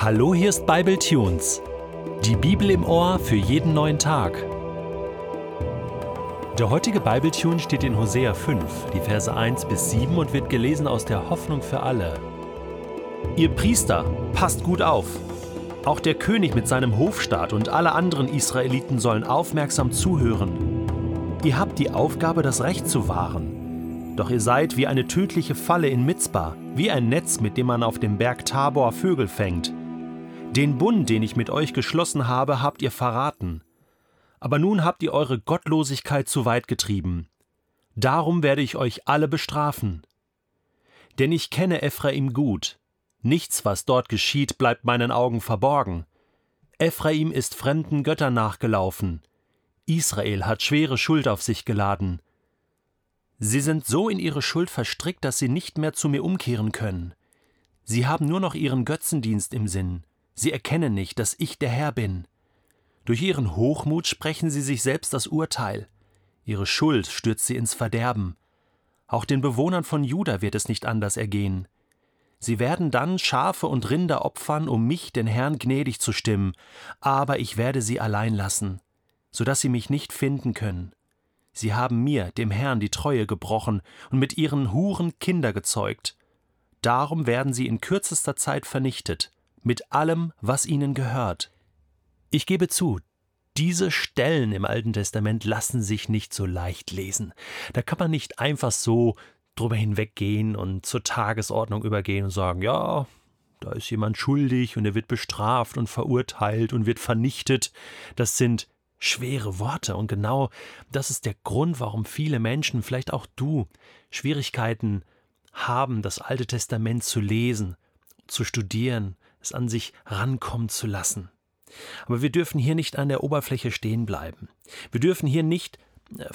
Hallo, hier ist Bible Tunes. Die Bibel im Ohr für jeden neuen Tag. Der heutige Bible Tune steht in Hosea 5, die Verse 1 bis 7 und wird gelesen aus der Hoffnung für alle. Ihr Priester, passt gut auf. Auch der König mit seinem Hofstaat und alle anderen Israeliten sollen aufmerksam zuhören. Ihr habt die Aufgabe, das Recht zu wahren. Doch ihr seid wie eine tödliche Falle in Mitzbah, wie ein Netz, mit dem man auf dem Berg Tabor Vögel fängt. Den Bund, den ich mit euch geschlossen habe, habt ihr verraten. Aber nun habt ihr eure Gottlosigkeit zu weit getrieben. Darum werde ich euch alle bestrafen. Denn ich kenne Ephraim gut. Nichts, was dort geschieht, bleibt meinen Augen verborgen. Ephraim ist fremden Göttern nachgelaufen. Israel hat schwere Schuld auf sich geladen. Sie sind so in ihre Schuld verstrickt, dass sie nicht mehr zu mir umkehren können. Sie haben nur noch ihren Götzendienst im Sinn. Sie erkennen nicht, dass ich der Herr bin. Durch ihren Hochmut sprechen sie sich selbst das Urteil. Ihre Schuld stürzt sie ins Verderben. Auch den Bewohnern von Juda wird es nicht anders ergehen. Sie werden dann Schafe und Rinder opfern, um mich, den Herrn, gnädig zu stimmen, aber ich werde sie allein lassen, so dass sie mich nicht finden können. Sie haben mir, dem Herrn, die Treue gebrochen und mit ihren Huren Kinder gezeugt. Darum werden sie in kürzester Zeit vernichtet mit allem, was ihnen gehört. Ich gebe zu, diese Stellen im Alten Testament lassen sich nicht so leicht lesen. Da kann man nicht einfach so drüber hinweggehen und zur Tagesordnung übergehen und sagen, ja, da ist jemand schuldig und er wird bestraft und verurteilt und wird vernichtet. Das sind schwere Worte und genau das ist der Grund, warum viele Menschen, vielleicht auch du, Schwierigkeiten haben, das Alte Testament zu lesen, zu studieren, es an sich rankommen zu lassen. Aber wir dürfen hier nicht an der Oberfläche stehen bleiben. Wir dürfen hier nicht äh,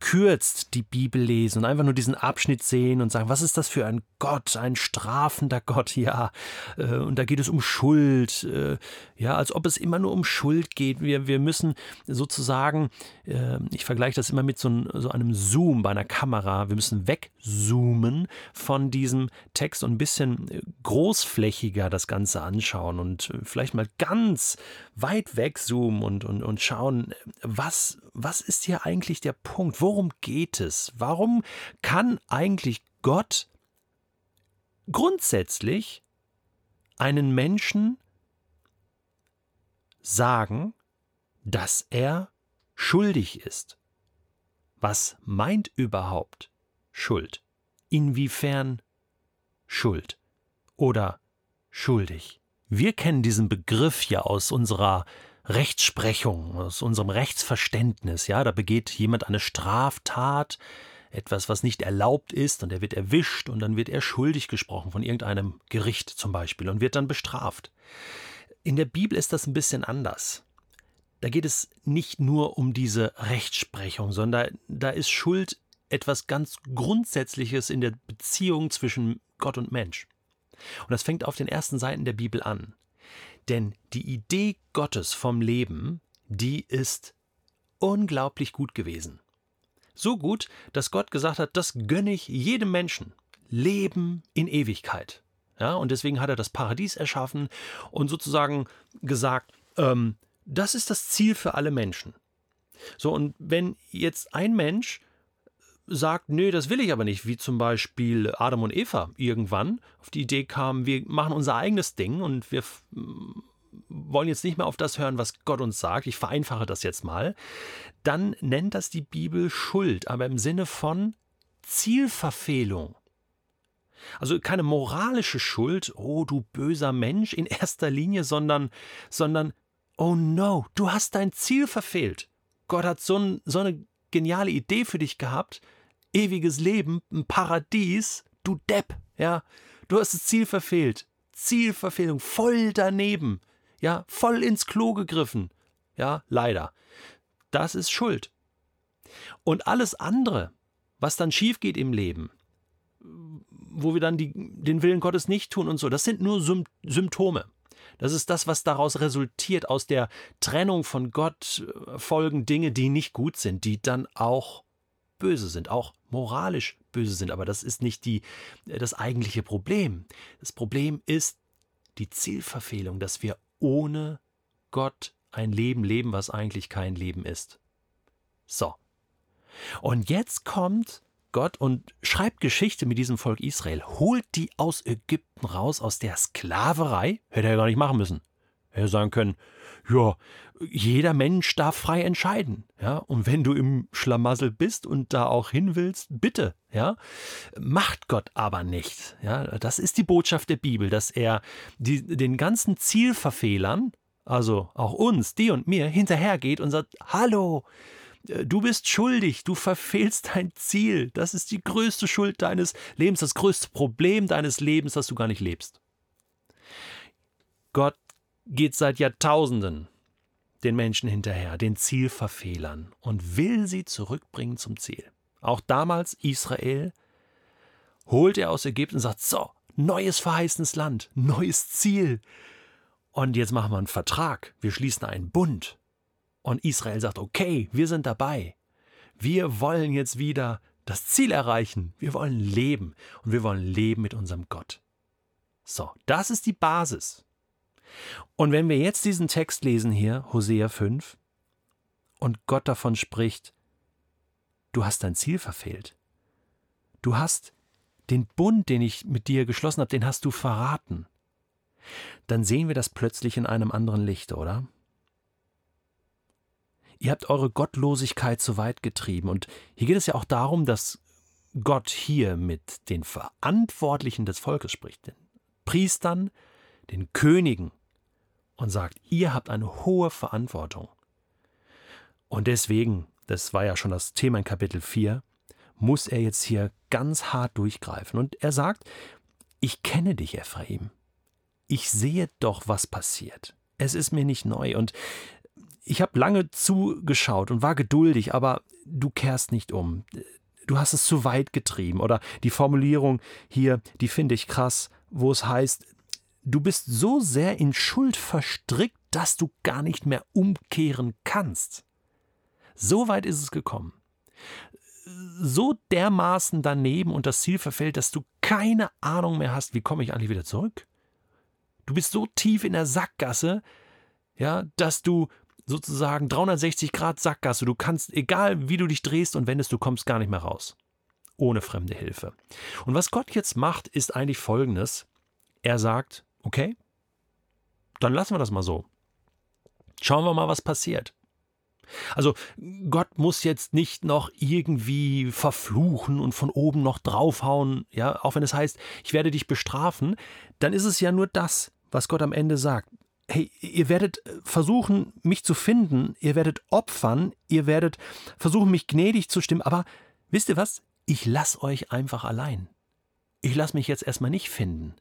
verkürzt die Bibel lesen und einfach nur diesen Abschnitt sehen und sagen, was ist das für ein Gott, ein strafender Gott, ja. Äh, und da geht es um Schuld, äh, ja, als ob es immer nur um Schuld geht. Wir, wir müssen sozusagen, äh, ich vergleiche das immer mit so, ein, so einem Zoom bei einer Kamera, wir müssen wegzoomen von diesem Text und ein bisschen großflächiger das Ganze anschauen und vielleicht mal ganz weit wegzoomen und, und, und schauen, was, was ist hier eigentlich der Punkt? Worum geht es? Warum kann eigentlich Gott grundsätzlich einen Menschen sagen, dass er schuldig ist. Was meint überhaupt Schuld? Inwiefern Schuld oder schuldig? Wir kennen diesen Begriff ja aus unserer Rechtsprechung, aus unserem Rechtsverständnis. Ja, da begeht jemand eine Straftat, etwas, was nicht erlaubt ist, und er wird erwischt und dann wird er schuldig gesprochen von irgendeinem Gericht zum Beispiel und wird dann bestraft. In der Bibel ist das ein bisschen anders. Da geht es nicht nur um diese Rechtsprechung, sondern da ist Schuld etwas ganz Grundsätzliches in der Beziehung zwischen Gott und Mensch. Und das fängt auf den ersten Seiten der Bibel an. Denn die Idee Gottes vom Leben, die ist unglaublich gut gewesen. So gut, dass Gott gesagt hat, das gönne ich jedem Menschen. Leben in Ewigkeit. Ja, und deswegen hat er das Paradies erschaffen und sozusagen gesagt, ähm, das ist das Ziel für alle Menschen. So, und wenn jetzt ein Mensch sagt, nö, das will ich aber nicht, wie zum Beispiel Adam und Eva irgendwann auf die Idee kamen, wir machen unser eigenes Ding und wir wollen jetzt nicht mehr auf das hören, was Gott uns sagt, ich vereinfache das jetzt mal, dann nennt das die Bibel Schuld, aber im Sinne von Zielverfehlung. Also keine moralische Schuld, oh du böser Mensch in erster Linie, sondern, sondern, oh no, du hast dein Ziel verfehlt. Gott hat so, ein, so eine geniale Idee für dich gehabt, ewiges Leben, ein Paradies, du Depp, ja, du hast das Ziel verfehlt. Zielverfehlung, voll daneben ja, voll ins Klo gegriffen. Ja, leider. Das ist Schuld. Und alles andere, was dann schief geht im Leben, wo wir dann die, den Willen Gottes nicht tun und so, das sind nur Symptome. Das ist das, was daraus resultiert. Aus der Trennung von Gott äh, folgen Dinge, die nicht gut sind, die dann auch böse sind, auch moralisch böse sind. Aber das ist nicht die, äh, das eigentliche Problem. Das Problem ist die Zielverfehlung, dass wir ohne Gott ein Leben leben, was eigentlich kein Leben ist. So. Und jetzt kommt Gott und schreibt Geschichte mit diesem Volk Israel, holt die aus Ägypten raus, aus der Sklaverei. Hätte er gar nicht machen müssen. Er sagen können, ja, jeder Mensch darf frei entscheiden, ja, und wenn du im Schlamassel bist und da auch hin willst, bitte, ja, macht Gott aber nicht, ja, das ist die Botschaft der Bibel, dass er die, den ganzen Zielverfehlern, also auch uns, die und mir, hinterhergeht und sagt, hallo, äh, du bist schuldig, du verfehlst dein Ziel, das ist die größte Schuld deines Lebens, das größte Problem deines Lebens, dass du gar nicht lebst. Gott geht seit Jahrtausenden den Menschen hinterher, den Zielverfehlern und will sie zurückbringen zum Ziel. Auch damals Israel holt er aus Ägypten und sagt, so, neues verheißenes Land, neues Ziel. Und jetzt machen wir einen Vertrag, wir schließen einen Bund. Und Israel sagt, okay, wir sind dabei. Wir wollen jetzt wieder das Ziel erreichen. Wir wollen leben und wir wollen leben mit unserem Gott. So, das ist die Basis. Und wenn wir jetzt diesen Text lesen hier, Hosea 5, und Gott davon spricht, du hast dein Ziel verfehlt. Du hast den Bund, den ich mit dir geschlossen habe, den hast du verraten. Dann sehen wir das plötzlich in einem anderen Licht, oder? Ihr habt eure Gottlosigkeit zu weit getrieben. Und hier geht es ja auch darum, dass Gott hier mit den Verantwortlichen des Volkes spricht, den Priestern, den Königen, und sagt, ihr habt eine hohe Verantwortung. Und deswegen, das war ja schon das Thema in Kapitel 4, muss er jetzt hier ganz hart durchgreifen. Und er sagt, ich kenne dich, Ephraim. Ich sehe doch, was passiert. Es ist mir nicht neu. Und ich habe lange zugeschaut und war geduldig, aber du kehrst nicht um. Du hast es zu weit getrieben. Oder die Formulierung hier, die finde ich krass, wo es heißt, Du bist so sehr in Schuld verstrickt, dass du gar nicht mehr umkehren kannst. So weit ist es gekommen. So dermaßen daneben und das Ziel verfällt, dass du keine Ahnung mehr hast, wie komme ich eigentlich wieder zurück. Du bist so tief in der Sackgasse, ja, dass du sozusagen 360 Grad Sackgasse, du kannst, egal wie du dich drehst und wendest, du kommst gar nicht mehr raus. Ohne fremde Hilfe. Und was Gott jetzt macht, ist eigentlich folgendes. Er sagt, Okay? Dann lassen wir das mal so. Schauen wir mal, was passiert. Also Gott muss jetzt nicht noch irgendwie verfluchen und von oben noch draufhauen, ja, auch wenn es heißt, ich werde dich bestrafen, dann ist es ja nur das, was Gott am Ende sagt. Hey, ihr werdet versuchen, mich zu finden, ihr werdet opfern, ihr werdet versuchen, mich gnädig zu stimmen, aber wisst ihr was? Ich lasse euch einfach allein. Ich lasse mich jetzt erstmal nicht finden.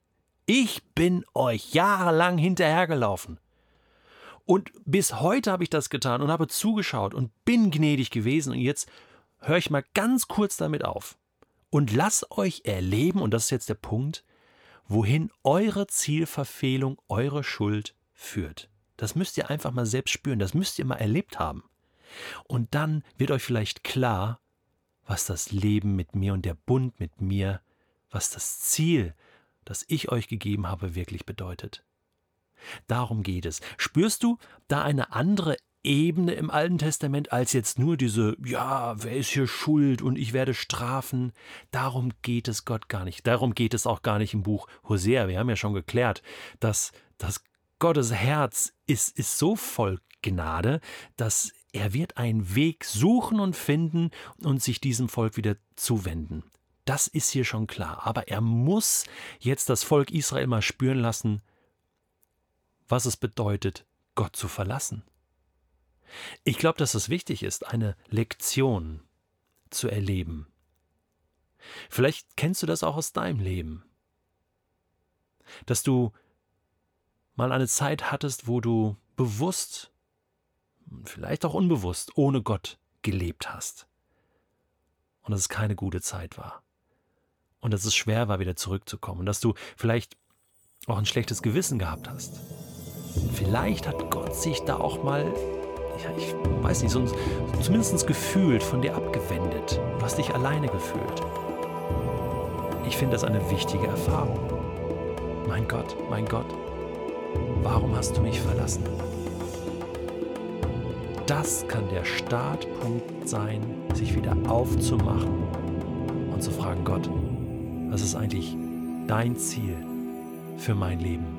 Ich bin euch jahrelang hinterhergelaufen. Und bis heute habe ich das getan und habe zugeschaut und bin gnädig gewesen. Und jetzt höre ich mal ganz kurz damit auf. Und lasst euch erleben, und das ist jetzt der Punkt, wohin eure Zielverfehlung, eure Schuld führt. Das müsst ihr einfach mal selbst spüren, das müsst ihr mal erlebt haben. Und dann wird euch vielleicht klar, was das Leben mit mir und der Bund mit mir, was das Ziel das ich euch gegeben habe, wirklich bedeutet. Darum geht es. Spürst du da eine andere Ebene im Alten Testament als jetzt nur diese, ja, wer ist hier schuld und ich werde strafen? Darum geht es Gott gar nicht. Darum geht es auch gar nicht im Buch Hosea. Wir haben ja schon geklärt, dass, dass Gottes Herz ist, ist so voll Gnade, dass er wird einen Weg suchen und finden und sich diesem Volk wieder zuwenden. Das ist hier schon klar. Aber er muss jetzt das Volk Israel mal spüren lassen, was es bedeutet, Gott zu verlassen. Ich glaube, dass es wichtig ist, eine Lektion zu erleben. Vielleicht kennst du das auch aus deinem Leben, dass du mal eine Zeit hattest, wo du bewusst, vielleicht auch unbewusst, ohne Gott gelebt hast und dass es keine gute Zeit war und dass es schwer war, wieder zurückzukommen und dass du vielleicht auch ein schlechtes Gewissen gehabt hast. Vielleicht hat Gott sich da auch mal, ja, ich weiß nicht, so, zumindest gefühlt von dir abgewendet. Du hast dich alleine gefühlt. Ich finde das eine wichtige Erfahrung. Mein Gott, mein Gott, Warum hast du mich verlassen? Das kann der Startpunkt sein, sich wieder aufzumachen und zu fragen, Gott, was ist eigentlich dein Ziel für mein Leben?